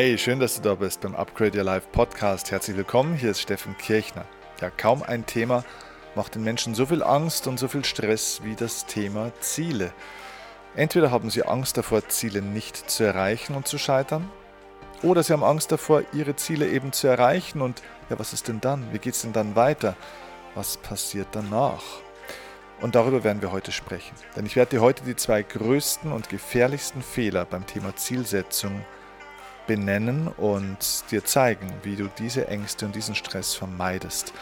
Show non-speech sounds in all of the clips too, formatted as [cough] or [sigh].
Hey, schön, dass du da bist beim Upgrade Your Life Podcast. Herzlich willkommen, hier ist Steffen Kirchner. Ja, kaum ein Thema macht den Menschen so viel Angst und so viel Stress wie das Thema Ziele. Entweder haben sie Angst davor, Ziele nicht zu erreichen und zu scheitern, oder sie haben Angst davor, ihre Ziele eben zu erreichen und ja, was ist denn dann? Wie geht es denn dann weiter? Was passiert danach? Und darüber werden wir heute sprechen. Denn ich werde dir heute die zwei größten und gefährlichsten Fehler beim Thema Zielsetzung benennen und dir zeigen, wie du diese Ängste und diesen Stress vermeidest.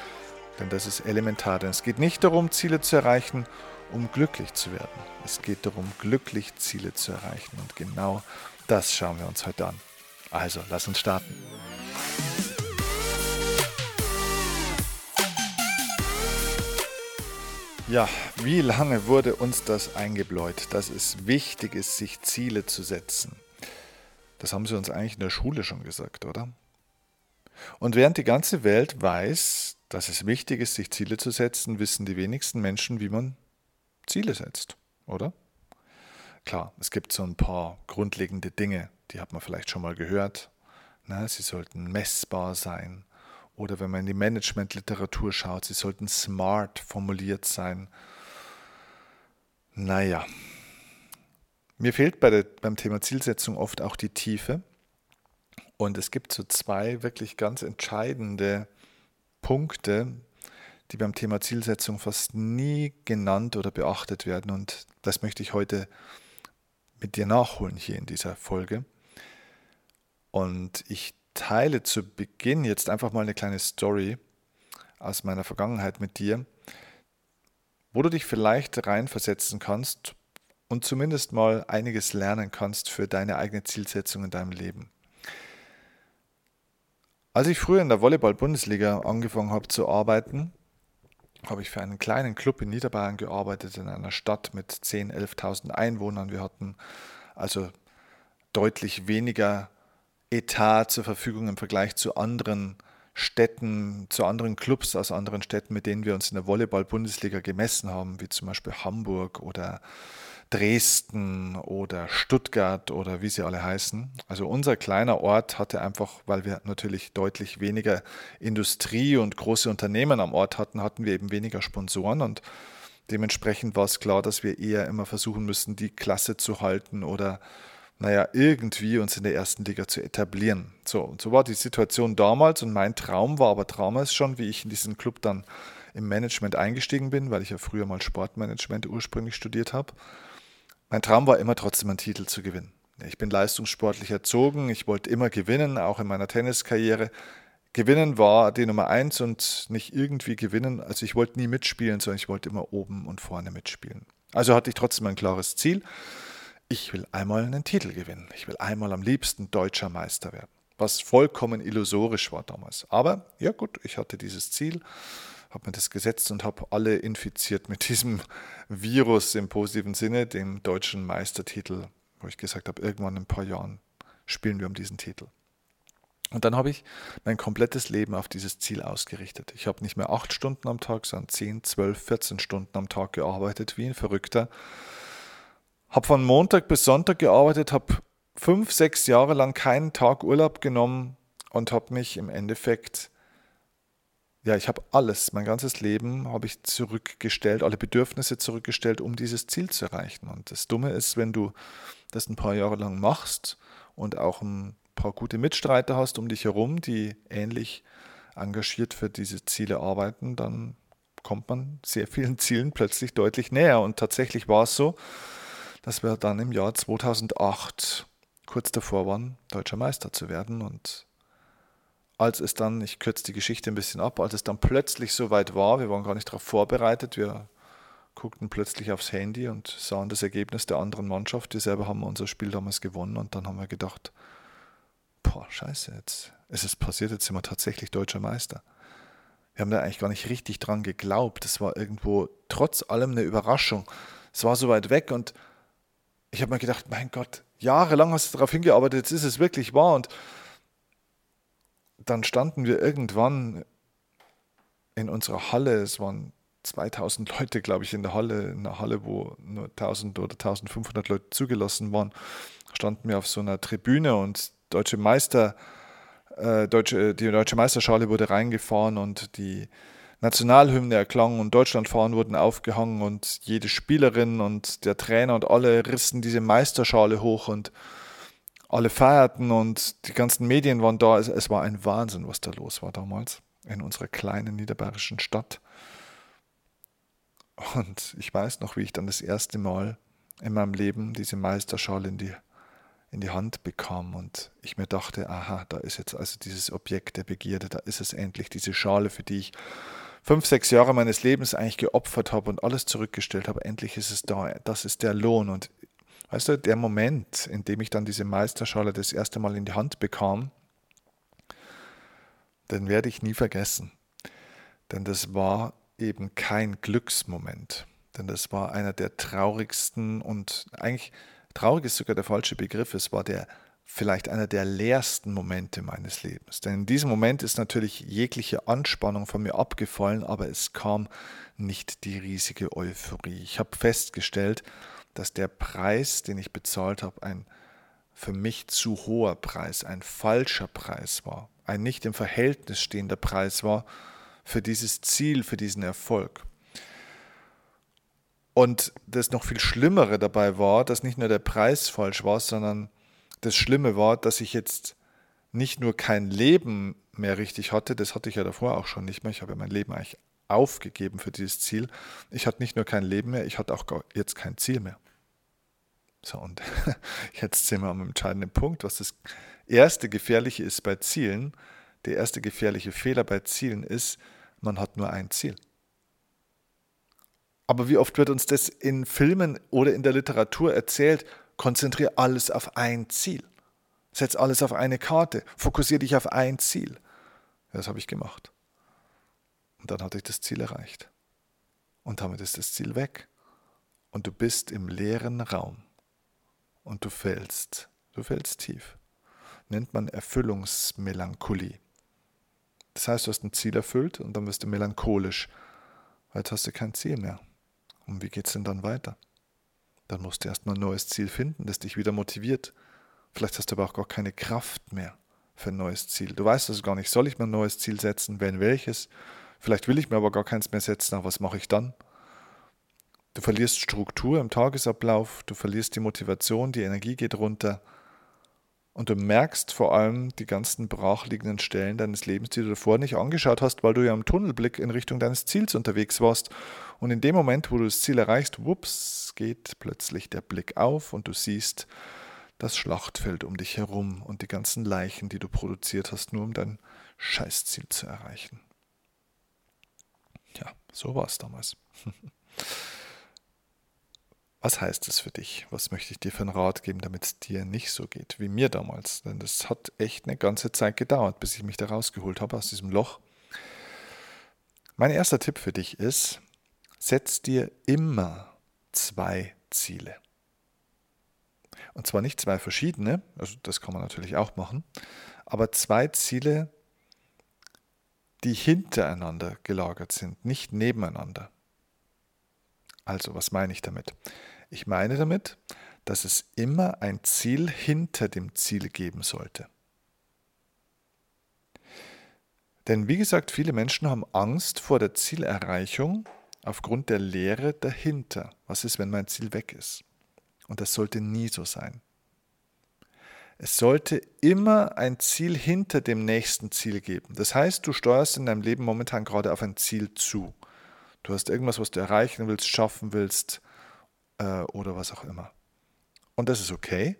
Denn das ist elementar. Denn es geht nicht darum, Ziele zu erreichen, um glücklich zu werden. Es geht darum, glücklich Ziele zu erreichen. Und genau das schauen wir uns heute an. Also, lass uns starten. Ja, wie lange wurde uns das eingebläut, dass es wichtig ist, sich Ziele zu setzen? Das haben sie uns eigentlich in der Schule schon gesagt, oder? Und während die ganze Welt weiß, dass es wichtig ist, sich Ziele zu setzen, wissen die wenigsten Menschen, wie man Ziele setzt, oder? Klar, es gibt so ein paar grundlegende Dinge, die hat man vielleicht schon mal gehört. Na, sie sollten messbar sein. Oder wenn man in die Managementliteratur schaut, sie sollten smart formuliert sein. Naja, mir fehlt bei der, beim Thema Zielsetzung oft auch die Tiefe. Und es gibt so zwei wirklich ganz entscheidende Punkte, die beim Thema Zielsetzung fast nie genannt oder beachtet werden. Und das möchte ich heute mit dir nachholen hier in dieser Folge. Und ich teile zu Beginn jetzt einfach mal eine kleine Story aus meiner Vergangenheit mit dir, wo du dich vielleicht reinversetzen kannst und zumindest mal einiges lernen kannst für deine eigene Zielsetzung in deinem Leben. Als ich früher in der Volleyball-Bundesliga angefangen habe zu arbeiten, habe ich für einen kleinen Club in Niederbayern gearbeitet, in einer Stadt mit 10.000, 11.000 Einwohnern. Wir hatten also deutlich weniger Etat zur Verfügung im Vergleich zu anderen Städten, zu anderen Clubs aus anderen Städten, mit denen wir uns in der Volleyball-Bundesliga gemessen haben, wie zum Beispiel Hamburg oder Dresden oder Stuttgart oder wie sie alle heißen. Also unser kleiner Ort hatte einfach, weil wir natürlich deutlich weniger Industrie und große Unternehmen am Ort hatten, hatten wir eben weniger Sponsoren und dementsprechend war es klar, dass wir eher immer versuchen müssen, die Klasse zu halten oder naja, irgendwie uns in der ersten Liga zu etablieren. So, und so war die Situation damals und mein Traum war aber damals schon, wie ich in diesen Club dann im Management eingestiegen bin, weil ich ja früher mal Sportmanagement ursprünglich studiert habe mein Traum war immer trotzdem einen Titel zu gewinnen. Ich bin leistungssportlich erzogen, ich wollte immer gewinnen, auch in meiner Tenniskarriere. Gewinnen war die Nummer eins und nicht irgendwie gewinnen. Also ich wollte nie mitspielen, sondern ich wollte immer oben und vorne mitspielen. Also hatte ich trotzdem ein klares Ziel. Ich will einmal einen Titel gewinnen. Ich will einmal am liebsten deutscher Meister werden. Was vollkommen illusorisch war damals. Aber ja gut, ich hatte dieses Ziel habe mir das gesetzt und habe alle infiziert mit diesem [laughs] Virus im positiven Sinne, dem deutschen Meistertitel, wo ich gesagt habe, irgendwann in ein paar Jahren spielen wir um diesen Titel. Und dann habe ich mein komplettes Leben auf dieses Ziel ausgerichtet. Ich habe nicht mehr acht Stunden am Tag, sondern zehn, zwölf, 14 Stunden am Tag gearbeitet, wie ein Verrückter. Habe von Montag bis Sonntag gearbeitet, habe fünf, sechs Jahre lang keinen Tag Urlaub genommen und habe mich im Endeffekt ja, ich habe alles, mein ganzes Leben habe ich zurückgestellt, alle Bedürfnisse zurückgestellt, um dieses Ziel zu erreichen. Und das Dumme ist, wenn du das ein paar Jahre lang machst und auch ein paar gute Mitstreiter hast um dich herum, die ähnlich engagiert für diese Ziele arbeiten, dann kommt man sehr vielen Zielen plötzlich deutlich näher. Und tatsächlich war es so, dass wir dann im Jahr 2008 kurz davor waren, deutscher Meister zu werden. Und als es dann, ich kürze die Geschichte ein bisschen ab, als es dann plötzlich so weit war, wir waren gar nicht darauf vorbereitet, wir guckten plötzlich aufs Handy und sahen das Ergebnis der anderen Mannschaft. Wir selber haben unser Spiel damals gewonnen und dann haben wir gedacht, boah, scheiße, jetzt ist es passiert, jetzt sind wir tatsächlich deutscher Meister. Wir haben da eigentlich gar nicht richtig dran geglaubt. Es war irgendwo trotz allem eine Überraschung. Es war so weit weg und ich habe mir gedacht, mein Gott, jahrelang hast du darauf hingearbeitet, jetzt ist es wirklich wahr. Und dann standen wir irgendwann in unserer Halle, es waren 2000 Leute, glaube ich, in der Halle, in einer Halle, wo nur 1000 oder 1500 Leute zugelassen waren, standen wir auf so einer Tribüne und deutsche Meister, äh, deutsche, die deutsche Meisterschale wurde reingefahren und die Nationalhymne erklang und Deutschlandfahnen wurden aufgehangen und jede Spielerin und der Trainer und alle rissen diese Meisterschale hoch und alle feierten und die ganzen Medien waren da. Es, es war ein Wahnsinn, was da los war damals in unserer kleinen niederbayerischen Stadt. Und ich weiß noch, wie ich dann das erste Mal in meinem Leben diese Meisterschale in die, in die Hand bekam und ich mir dachte, aha, da ist jetzt also dieses Objekt der Begierde, da ist es endlich, diese Schale, für die ich fünf, sechs Jahre meines Lebens eigentlich geopfert habe und alles zurückgestellt habe, endlich ist es da, das ist der Lohn. Und weißt du, der Moment, in dem ich dann diese Meisterschale das erste Mal in die Hand bekam, den werde ich nie vergessen. Denn das war eben kein Glücksmoment. Denn das war einer der traurigsten und eigentlich traurig ist sogar der falsche Begriff. Es war der vielleicht einer der leersten Momente meines Lebens. Denn in diesem Moment ist natürlich jegliche Anspannung von mir abgefallen, aber es kam nicht die riesige Euphorie. Ich habe festgestellt, dass der Preis, den ich bezahlt habe, ein für mich zu hoher Preis, ein falscher Preis war, ein nicht im Verhältnis stehender Preis war für dieses Ziel, für diesen Erfolg. Und das noch viel Schlimmere dabei war, dass nicht nur der Preis falsch war, sondern das Schlimme war, dass ich jetzt nicht nur kein Leben mehr richtig hatte, das hatte ich ja davor auch schon nicht mehr, ich habe ja mein Leben eigentlich aufgegeben für dieses Ziel. Ich hatte nicht nur kein Leben mehr, ich hatte auch jetzt kein Ziel mehr. So, und [laughs] jetzt sind wir am entscheidenden Punkt, was das erste Gefährliche ist bei Zielen. Der erste gefährliche Fehler bei Zielen ist, man hat nur ein Ziel. Aber wie oft wird uns das in Filmen oder in der Literatur erzählt? Konzentriere alles auf ein Ziel. Setz alles auf eine Karte. Fokussiere dich auf ein Ziel. Das habe ich gemacht. Und dann hatte ich das Ziel erreicht. Und damit ist das Ziel weg. Und du bist im leeren Raum. Und du fällst. Du fällst tief. Nennt man Erfüllungsmelancholie. Das heißt, du hast ein Ziel erfüllt und dann wirst du melancholisch, weil jetzt hast du kein Ziel mehr. Und wie geht es denn dann weiter? Dann musst du erstmal ein neues Ziel finden, das dich wieder motiviert. Vielleicht hast du aber auch gar keine Kraft mehr für ein neues Ziel. Du weißt also gar nicht, soll ich mir ein neues Ziel setzen, wenn welches? Vielleicht will ich mir aber gar keins mehr setzen, aber was mache ich dann? Du verlierst Struktur im Tagesablauf, du verlierst die Motivation, die Energie geht runter. Und du merkst vor allem die ganzen brachliegenden Stellen deines Lebens, die du davor nicht angeschaut hast, weil du ja im Tunnelblick in Richtung deines Ziels unterwegs warst. Und in dem Moment, wo du das Ziel erreichst, wups, geht plötzlich der Blick auf und du siehst das Schlachtfeld um dich herum und die ganzen Leichen, die du produziert hast, nur um dein Scheißziel zu erreichen. Ja, so war es damals. [laughs] Was heißt es für dich? Was möchte ich dir für einen Rat geben, damit es dir nicht so geht wie mir damals? Denn das hat echt eine ganze Zeit gedauert, bis ich mich da rausgeholt habe aus diesem Loch. Mein erster Tipp für dich ist, setz dir immer zwei Ziele. Und zwar nicht zwei verschiedene, also das kann man natürlich auch machen, aber zwei Ziele, die hintereinander gelagert sind, nicht nebeneinander. Also, was meine ich damit? Ich meine damit, dass es immer ein Ziel hinter dem Ziel geben sollte. Denn wie gesagt, viele Menschen haben Angst vor der Zielerreichung aufgrund der Lehre dahinter. Was ist, wenn mein Ziel weg ist? Und das sollte nie so sein. Es sollte immer ein Ziel hinter dem nächsten Ziel geben. Das heißt, du steuerst in deinem Leben momentan gerade auf ein Ziel zu. Du hast irgendwas, was du erreichen willst, schaffen willst, äh, oder was auch immer. Und das ist okay,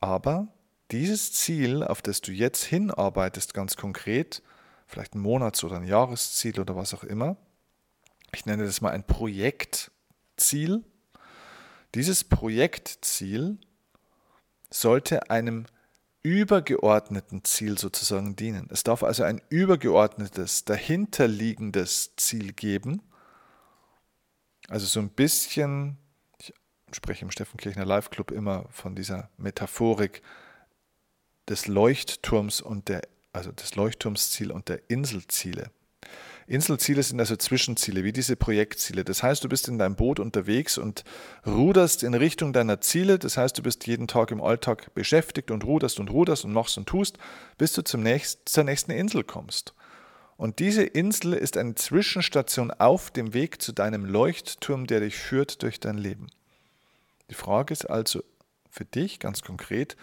aber dieses Ziel, auf das du jetzt hinarbeitest, ganz konkret, vielleicht ein Monats- oder ein Jahresziel oder was auch immer, ich nenne das mal ein Projektziel, dieses Projektziel sollte einem übergeordneten Ziel sozusagen dienen. Es darf also ein übergeordnetes, dahinterliegendes Ziel geben. Also so ein bisschen spreche im Steffen Kirchner Live Club immer von dieser Metaphorik des Leuchtturms und der, also des Leuchtturmsziel und der Inselziele. Inselziele sind also Zwischenziele, wie diese Projektziele. Das heißt, du bist in deinem Boot unterwegs und ruderst in Richtung deiner Ziele. Das heißt, du bist jeden Tag im Alltag beschäftigt und ruderst und ruderst und machst und tust, bis du zum nächsten, zur nächsten Insel kommst. Und diese Insel ist eine Zwischenstation auf dem Weg zu deinem Leuchtturm, der dich führt durch dein Leben. Die Frage ist also für dich ganz konkret,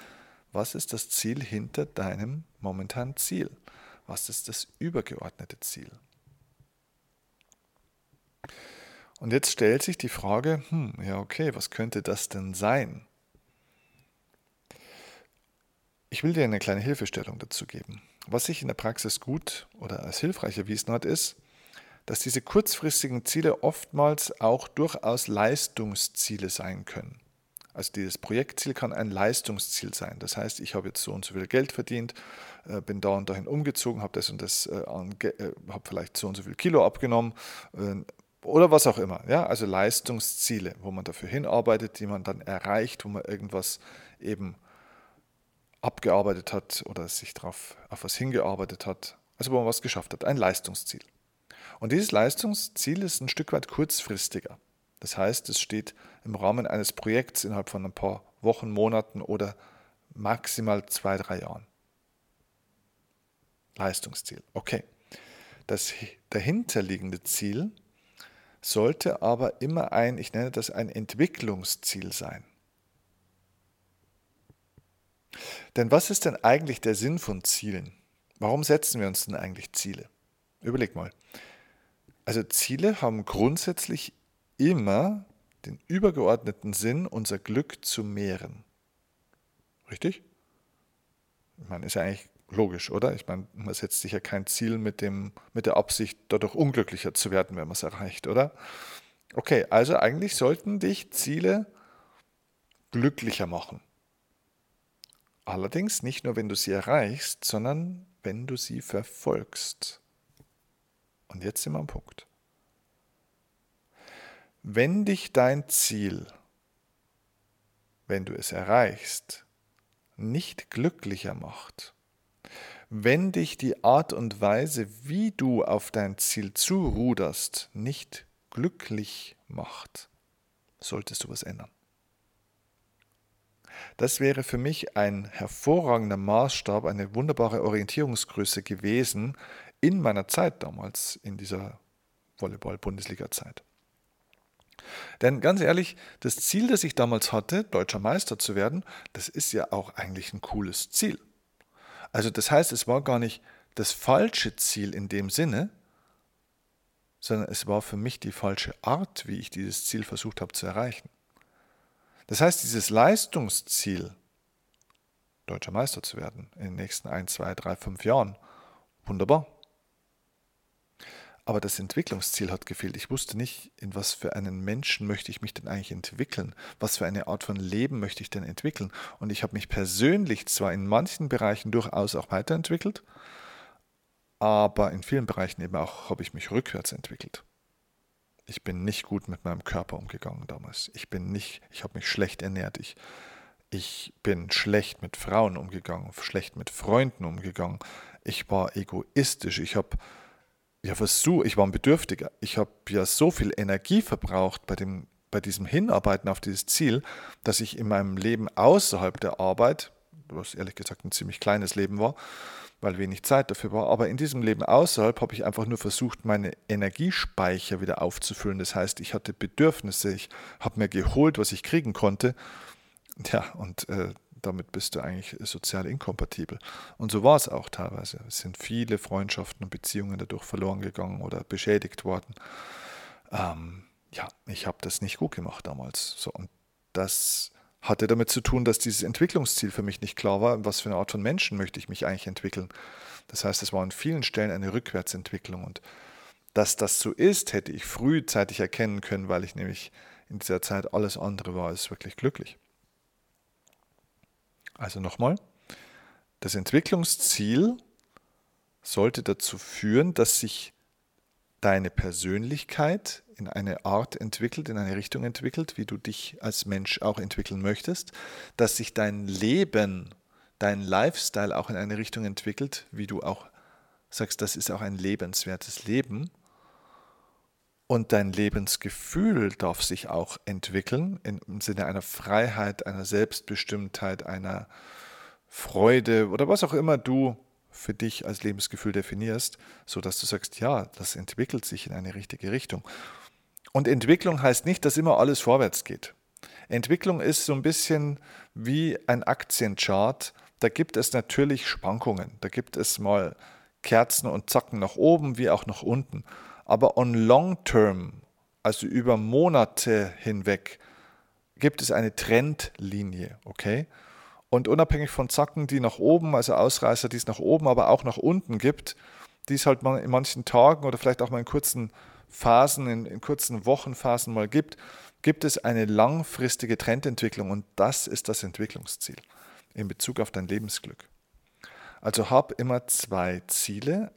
was ist das Ziel hinter deinem momentanen Ziel? Was ist das übergeordnete Ziel? Und jetzt stellt sich die Frage, hm, ja okay, was könnte das denn sein? Ich will dir eine kleine Hilfestellung dazu geben. Was sich in der Praxis gut oder als hilfreich erwiesen hat, ist, dass diese kurzfristigen Ziele oftmals auch durchaus Leistungsziele sein können. Also dieses Projektziel kann ein Leistungsziel sein. Das heißt, ich habe jetzt so und so viel Geld verdient, äh, bin da und dahin umgezogen, habe das und das, äh, äh, habe vielleicht so und so viel Kilo abgenommen oder was auch immer. Ja, also Leistungsziele, wo man dafür hinarbeitet, die man dann erreicht, wo man irgendwas eben abgearbeitet hat oder sich darauf auf was hingearbeitet hat. Also wo man was geschafft hat, ein Leistungsziel. Und dieses Leistungsziel ist ein Stück weit kurzfristiger. Das heißt, es steht im Rahmen eines Projekts innerhalb von ein paar Wochen, Monaten oder maximal zwei, drei Jahren. Leistungsziel. Okay. Das dahinterliegende Ziel sollte aber immer ein, ich nenne das ein Entwicklungsziel sein. Denn was ist denn eigentlich der Sinn von Zielen? Warum setzen wir uns denn eigentlich Ziele? Überleg mal. Also Ziele haben grundsätzlich immer den übergeordneten Sinn, unser Glück zu mehren. Richtig? Ich meine, ist ja eigentlich logisch, oder? Ich meine, man setzt sich ja kein Ziel mit, dem, mit der Absicht, dadurch unglücklicher zu werden, wenn man es erreicht, oder? Okay, also eigentlich sollten dich Ziele glücklicher machen. Allerdings nicht nur, wenn du sie erreichst, sondern wenn du sie verfolgst. Und jetzt sind wir am Punkt. Wenn dich dein Ziel, wenn du es erreichst, nicht glücklicher macht, wenn dich die Art und Weise, wie du auf dein Ziel zuruderst, nicht glücklich macht, solltest du was ändern. Das wäre für mich ein hervorragender Maßstab, eine wunderbare Orientierungsgröße gewesen in meiner Zeit damals, in dieser Volleyball-Bundesliga-Zeit. Denn ganz ehrlich, das Ziel, das ich damals hatte, deutscher Meister zu werden, das ist ja auch eigentlich ein cooles Ziel. Also das heißt, es war gar nicht das falsche Ziel in dem Sinne, sondern es war für mich die falsche Art, wie ich dieses Ziel versucht habe zu erreichen. Das heißt, dieses Leistungsziel, deutscher Meister zu werden in den nächsten ein, zwei, drei, fünf Jahren, wunderbar. Aber das Entwicklungsziel hat gefehlt. Ich wusste nicht, in was für einen Menschen möchte ich mich denn eigentlich entwickeln? Was für eine Art von Leben möchte ich denn entwickeln? Und ich habe mich persönlich zwar in manchen Bereichen durchaus auch weiterentwickelt, aber in vielen Bereichen eben auch habe ich mich rückwärts entwickelt. Ich bin nicht gut mit meinem Körper umgegangen damals. Ich bin nicht, ich habe mich schlecht ernährt. Ich, ich bin schlecht mit Frauen umgegangen, schlecht mit Freunden umgegangen. Ich war egoistisch. Ich habe ja, versuch, ich war ein Bedürftiger. Ich habe ja so viel Energie verbraucht bei, dem, bei diesem Hinarbeiten auf dieses Ziel, dass ich in meinem Leben außerhalb der Arbeit, was ehrlich gesagt ein ziemlich kleines Leben war, weil wenig Zeit dafür war, aber in diesem Leben außerhalb habe ich einfach nur versucht, meine Energiespeicher wieder aufzufüllen. Das heißt, ich hatte Bedürfnisse, ich habe mir geholt, was ich kriegen konnte. Ja, und äh, damit bist du eigentlich sozial inkompatibel. Und so war es auch teilweise. Es sind viele Freundschaften und Beziehungen dadurch verloren gegangen oder beschädigt worden. Ähm, ja, ich habe das nicht gut gemacht damals. So, und das hatte damit zu tun, dass dieses Entwicklungsziel für mich nicht klar war, was für eine Art von Menschen möchte ich mich eigentlich entwickeln. Das heißt, es war an vielen Stellen eine Rückwärtsentwicklung. Und dass das so ist, hätte ich frühzeitig erkennen können, weil ich nämlich in dieser Zeit alles andere war als wirklich glücklich. Also nochmal, das Entwicklungsziel sollte dazu führen, dass sich deine Persönlichkeit in eine Art entwickelt, in eine Richtung entwickelt, wie du dich als Mensch auch entwickeln möchtest, dass sich dein Leben, dein Lifestyle auch in eine Richtung entwickelt, wie du auch sagst, das ist auch ein lebenswertes Leben. Und dein Lebensgefühl darf sich auch entwickeln im Sinne einer Freiheit, einer Selbstbestimmtheit, einer Freude oder was auch immer du für dich als Lebensgefühl definierst, sodass du sagst, ja, das entwickelt sich in eine richtige Richtung. Und Entwicklung heißt nicht, dass immer alles vorwärts geht. Entwicklung ist so ein bisschen wie ein Aktienchart. Da gibt es natürlich Schwankungen. Da gibt es mal Kerzen und Zacken nach oben wie auch nach unten. Aber on long term, also über Monate hinweg, gibt es eine Trendlinie, okay? Und unabhängig von Zacken, die nach oben, also Ausreißer, die es nach oben, aber auch nach unten gibt, die es halt in manchen Tagen oder vielleicht auch mal in kurzen Phasen, in, in kurzen Wochenphasen mal gibt, gibt es eine langfristige Trendentwicklung und das ist das Entwicklungsziel in Bezug auf dein Lebensglück. Also hab immer zwei Ziele,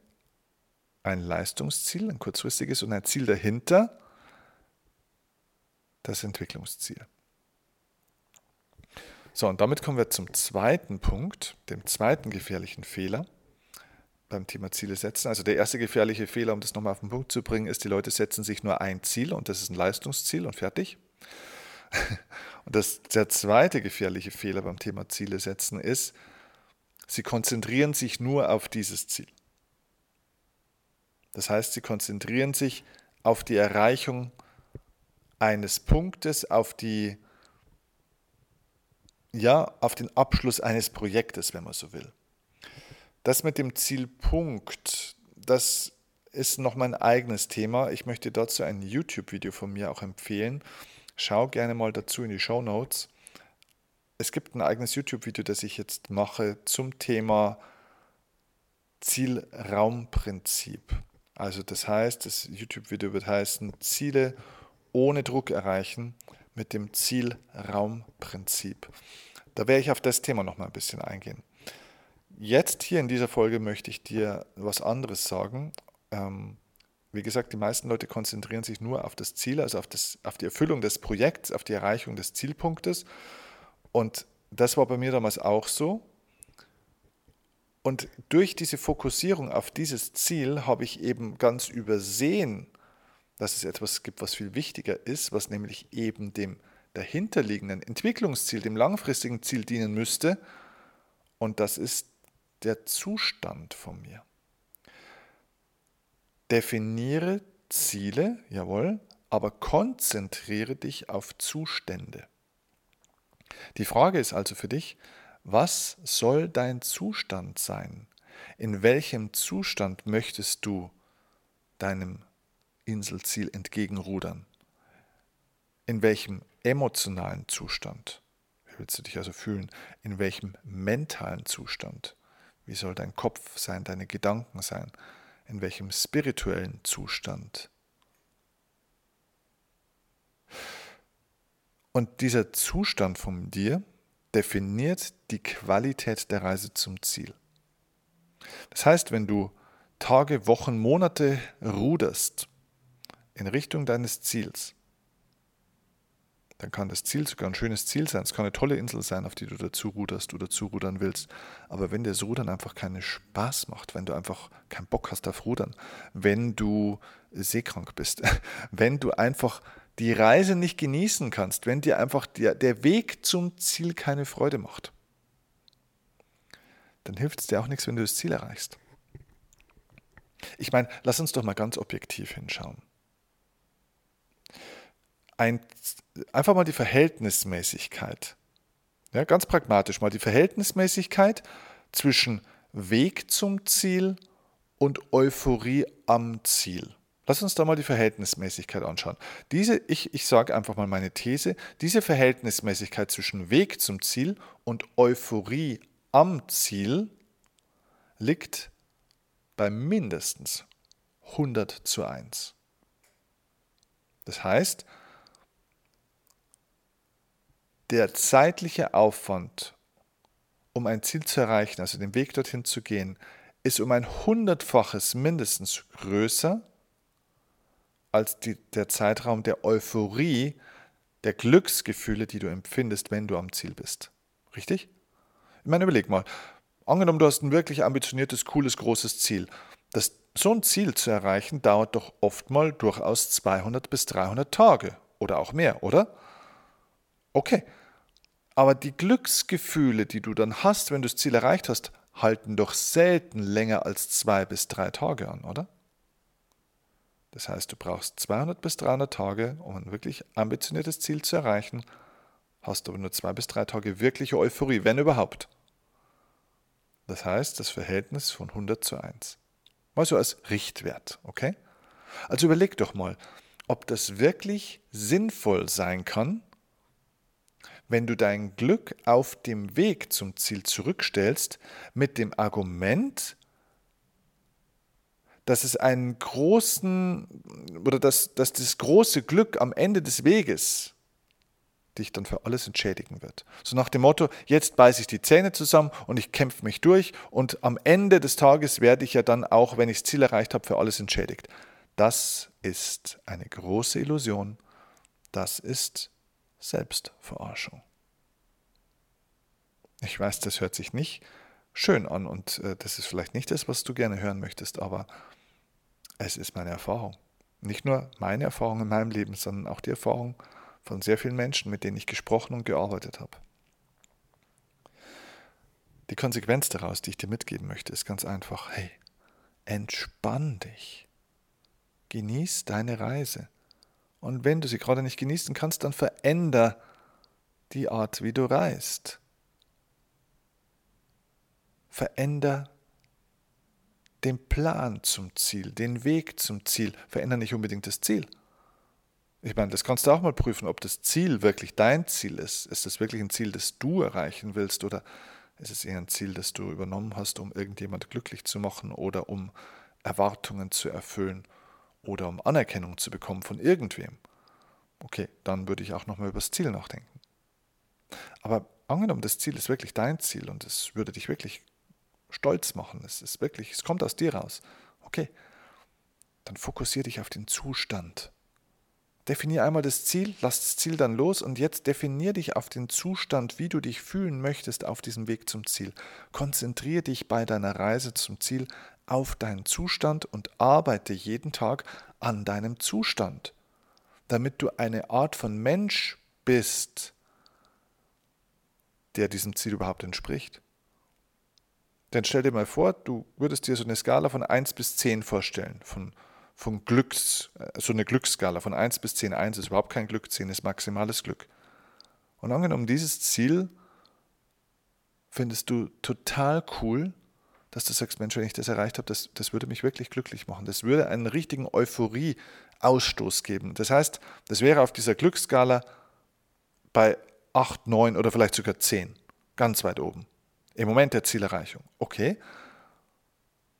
ein Leistungsziel, ein kurzfristiges und ein Ziel dahinter, das Entwicklungsziel. So, und damit kommen wir zum zweiten Punkt, dem zweiten gefährlichen Fehler beim Thema Ziele setzen. Also der erste gefährliche Fehler, um das nochmal auf den Punkt zu bringen, ist, die Leute setzen sich nur ein Ziel und das ist ein Leistungsziel und fertig. [laughs] Und das, der zweite gefährliche Fehler beim Thema Ziele setzen ist, sie konzentrieren sich nur auf dieses Ziel. Das heißt, sie konzentrieren sich auf die Erreichung eines Punktes, auf die ja, auf den Abschluss eines Projektes, wenn man so will. Das mit dem Zielpunkt, das ist noch mein eigenes Thema. Ich möchte dazu ein YouTube-Video von mir auch empfehlen. Schau gerne mal dazu in die Show Notes. Es gibt ein eigenes YouTube-Video, das ich jetzt mache zum Thema Zielraumprinzip. Also das heißt, das YouTube-Video wird heißen Ziele ohne Druck erreichen mit dem Zielraumprinzip. Da werde ich auf das Thema noch mal ein bisschen eingehen. Jetzt hier in dieser Folge möchte ich dir was anderes sagen. Ähm, wie gesagt, die meisten Leute konzentrieren sich nur auf das Ziel, also auf, das, auf die Erfüllung des Projekts, auf die Erreichung des Zielpunktes. Und das war bei mir damals auch so. Und durch diese Fokussierung auf dieses Ziel habe ich eben ganz übersehen, dass es etwas gibt, was viel wichtiger ist, was nämlich eben dem dahinterliegenden Entwicklungsziel, dem langfristigen Ziel dienen müsste. Und das ist der Zustand von mir. Definiere Ziele, jawohl, aber konzentriere dich auf Zustände. Die Frage ist also für dich, was soll dein Zustand sein? In welchem Zustand möchtest du deinem Inselziel entgegenrudern? In welchem emotionalen Zustand willst du dich also fühlen? In welchem mentalen Zustand? Wie soll dein Kopf sein, deine Gedanken sein? In welchem spirituellen Zustand? Und dieser Zustand von dir definiert die Qualität der Reise zum Ziel. Das heißt, wenn du Tage, Wochen, Monate ruderst in Richtung deines Ziels, dann kann das Ziel sogar ein schönes Ziel sein. Es kann eine tolle Insel sein, auf die du dazu ruderst oder zurudern willst. Aber wenn dir das Rudern einfach keinen Spaß macht, wenn du einfach keinen Bock hast auf Rudern, wenn du seekrank bist, [laughs] wenn du einfach die Reise nicht genießen kannst, wenn dir einfach der, der Weg zum Ziel keine Freude macht, dann hilft es dir auch nichts, wenn du das Ziel erreichst. Ich meine, lass uns doch mal ganz objektiv hinschauen ein, einfach mal die Verhältnismäßigkeit. Ja, ganz pragmatisch mal die Verhältnismäßigkeit zwischen Weg zum Ziel und Euphorie am Ziel. Lass uns da mal die Verhältnismäßigkeit anschauen. Diese, ich, ich sage einfach mal meine These, diese Verhältnismäßigkeit zwischen Weg zum Ziel und Euphorie am Ziel liegt bei mindestens 100 zu 1. Das heißt, der zeitliche Aufwand, um ein Ziel zu erreichen, also den Weg dorthin zu gehen, ist um ein hundertfaches mindestens größer als die, der Zeitraum der Euphorie, der Glücksgefühle, die du empfindest, wenn du am Ziel bist. Richtig? Ich meine, überleg mal. Angenommen, du hast ein wirklich ambitioniertes, cooles, großes Ziel. Das, so ein Ziel zu erreichen dauert doch oft mal durchaus 200 bis 300 Tage oder auch mehr, oder? Okay, aber die Glücksgefühle, die du dann hast, wenn du das Ziel erreicht hast, halten doch selten länger als zwei bis drei Tage an, oder? Das heißt, du brauchst 200 bis 300 Tage, um ein wirklich ambitioniertes Ziel zu erreichen, hast aber nur zwei bis drei Tage wirkliche Euphorie, wenn überhaupt. Das heißt, das Verhältnis von 100 zu 1. Mal so als Richtwert, okay? Also überleg doch mal, ob das wirklich sinnvoll sein kann, wenn du dein Glück auf dem Weg zum Ziel zurückstellst mit dem Argument, dass es einen großen oder dass, dass das große Glück am Ende des Weges dich dann für alles entschädigen wird. So nach dem Motto, jetzt beiße ich die Zähne zusammen und ich kämpfe mich durch und am Ende des Tages werde ich ja dann auch, wenn ich das Ziel erreicht habe, für alles entschädigt. Das ist eine große Illusion. Das ist Selbstverarschung. Ich weiß, das hört sich nicht schön an und äh, das ist vielleicht nicht das, was du gerne hören möchtest, aber es ist meine Erfahrung. Nicht nur meine Erfahrung in meinem Leben, sondern auch die Erfahrung von sehr vielen Menschen, mit denen ich gesprochen und gearbeitet habe. Die Konsequenz daraus, die ich dir mitgeben möchte, ist ganz einfach, hey, entspann dich. Genieß deine Reise. Und wenn du sie gerade nicht genießen kannst, dann veränder die Art, wie du reist. Veränder den Plan zum Ziel, den Weg zum Ziel. Veränder nicht unbedingt das Ziel. Ich meine, das kannst du auch mal prüfen, ob das Ziel wirklich dein Ziel ist. Ist das wirklich ein Ziel, das du erreichen willst oder ist es eher ein Ziel, das du übernommen hast, um irgendjemand glücklich zu machen oder um Erwartungen zu erfüllen oder um Anerkennung zu bekommen von irgendwem? Okay, dann würde ich auch nochmal über das Ziel nachdenken. Aber angenommen, das Ziel ist wirklich dein Ziel und es würde dich wirklich stolz machen, es ist wirklich, es kommt aus dir raus. Okay, dann fokussiere dich auf den Zustand. Definier einmal das Ziel, lass das Ziel dann los und jetzt definier dich auf den Zustand, wie du dich fühlen möchtest auf diesem Weg zum Ziel. Konzentriere dich bei deiner Reise zum Ziel auf deinen Zustand und arbeite jeden Tag an deinem Zustand damit du eine Art von Mensch bist, der diesem Ziel überhaupt entspricht. Denn stell dir mal vor, du würdest dir so eine Skala von 1 bis 10 vorstellen, von, von Glücks, äh, so eine Glücksskala von 1 bis 10. 1 ist überhaupt kein Glück, 10 ist maximales Glück. Und angenommen, dieses Ziel findest du total cool, dass du sagst, Mensch, wenn ich das erreicht habe, das, das würde mich wirklich glücklich machen. Das würde einen richtigen Euphorie-Ausstoß geben. Das heißt, das wäre auf dieser Glücksskala bei 8, 9 oder vielleicht sogar 10. Ganz weit oben. Im Moment der Zielerreichung. Okay,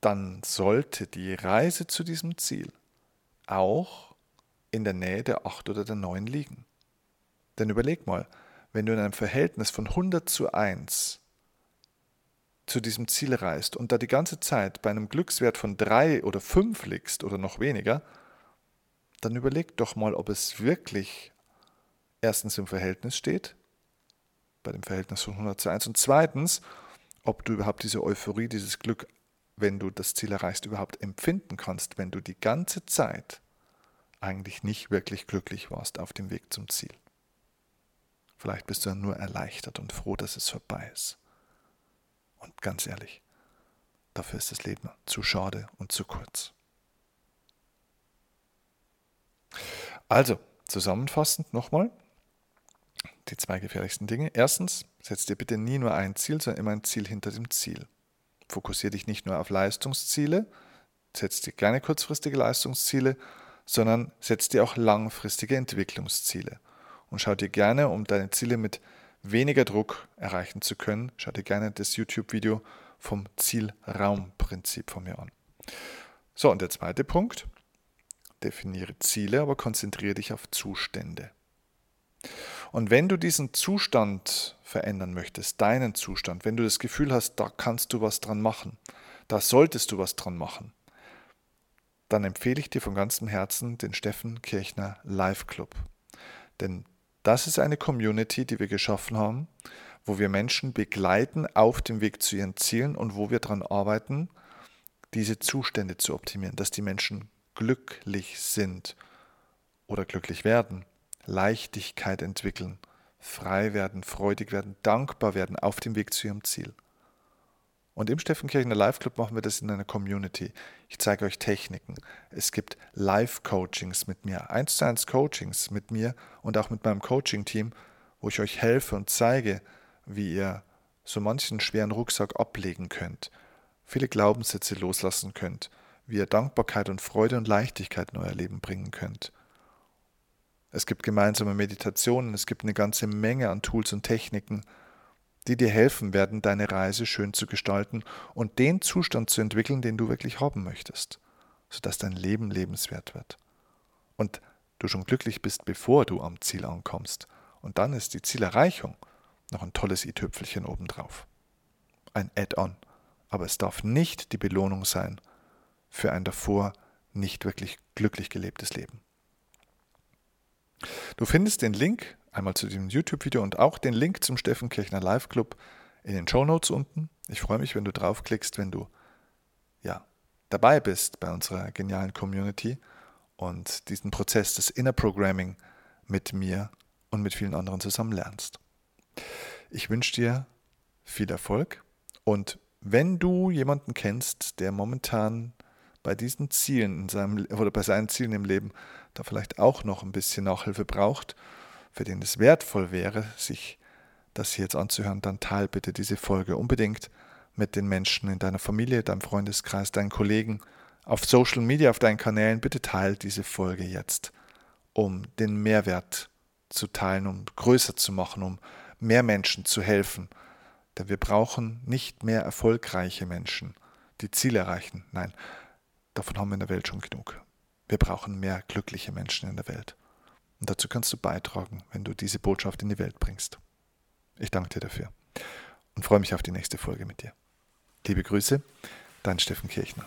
dann sollte die Reise zu diesem Ziel auch in der Nähe der 8 oder der 9 liegen. Denn überleg mal, wenn du in einem Verhältnis von 100 zu 1 zu diesem Ziel reist und da die ganze Zeit bei einem Glückswert von drei oder fünf liegst oder noch weniger, dann überleg doch mal, ob es wirklich erstens im Verhältnis steht, bei dem Verhältnis von 100 zu 1, und zweitens, ob du überhaupt diese Euphorie, dieses Glück, wenn du das Ziel erreichst, überhaupt empfinden kannst, wenn du die ganze Zeit eigentlich nicht wirklich glücklich warst auf dem Weg zum Ziel. Vielleicht bist du dann nur erleichtert und froh, dass es vorbei ist. Und ganz ehrlich, dafür ist das Leben zu schade und zu kurz. Also, zusammenfassend nochmal die zwei gefährlichsten Dinge. Erstens, setz dir bitte nie nur ein Ziel, sondern immer ein Ziel hinter dem Ziel. Fokussiere dich nicht nur auf Leistungsziele, setz dir keine kurzfristige Leistungsziele, sondern setz dir auch langfristige Entwicklungsziele. Und schau dir gerne, um deine Ziele mit weniger Druck erreichen zu können, schau dir gerne das YouTube-Video vom Zielraumprinzip von mir an. So, und der zweite Punkt. Definiere Ziele, aber konzentriere dich auf Zustände. Und wenn du diesen Zustand verändern möchtest, deinen Zustand, wenn du das Gefühl hast, da kannst du was dran machen, da solltest du was dran machen, dann empfehle ich dir von ganzem Herzen den Steffen Kirchner Live Club. Denn das ist eine Community, die wir geschaffen haben, wo wir Menschen begleiten auf dem Weg zu ihren Zielen und wo wir daran arbeiten, diese Zustände zu optimieren, dass die Menschen glücklich sind oder glücklich werden, Leichtigkeit entwickeln, frei werden, freudig werden, dankbar werden auf dem Weg zu ihrem Ziel. Und im Steffenkirchener Live Club machen wir das in einer Community. Ich zeige euch Techniken. Es gibt Live-Coachings mit mir, 1 zu 1 Coachings mit mir und auch mit meinem Coaching-Team, wo ich euch helfe und zeige, wie ihr so manchen schweren Rucksack ablegen könnt, viele Glaubenssätze loslassen könnt, wie ihr Dankbarkeit und Freude und Leichtigkeit in euer Leben bringen könnt. Es gibt gemeinsame Meditationen, es gibt eine ganze Menge an Tools und Techniken, die dir helfen werden, deine Reise schön zu gestalten und den Zustand zu entwickeln, den du wirklich haben möchtest, sodass dein Leben lebenswert wird. Und du schon glücklich bist, bevor du am Ziel ankommst. Und dann ist die Zielerreichung noch ein tolles i-Tüpfelchen obendrauf. Ein Add-on. Aber es darf nicht die Belohnung sein für ein davor nicht wirklich glücklich gelebtes Leben. Du findest den Link einmal zu diesem YouTube-Video und auch den Link zum Steffen Kirchner Live Club in den Show Notes unten. Ich freue mich, wenn du draufklickst, wenn du ja dabei bist bei unserer genialen Community und diesen Prozess des Inner Programming mit mir und mit vielen anderen zusammen lernst. Ich wünsche dir viel Erfolg und wenn du jemanden kennst, der momentan bei diesen Zielen in seinem oder bei seinen Zielen im Leben da vielleicht auch noch ein bisschen Nachhilfe braucht, für den es wertvoll wäre, sich das hier jetzt anzuhören, dann teile bitte diese Folge unbedingt mit den Menschen in deiner Familie, deinem Freundeskreis, deinen Kollegen, auf Social Media, auf deinen Kanälen. Bitte teile diese Folge jetzt, um den Mehrwert zu teilen, um größer zu machen, um mehr Menschen zu helfen. Denn wir brauchen nicht mehr erfolgreiche Menschen, die Ziele erreichen. Nein, davon haben wir in der Welt schon genug. Wir brauchen mehr glückliche Menschen in der Welt. Und dazu kannst du beitragen, wenn du diese Botschaft in die Welt bringst. Ich danke dir dafür und freue mich auf die nächste Folge mit dir. Liebe Grüße, dein Steffen Kirchner.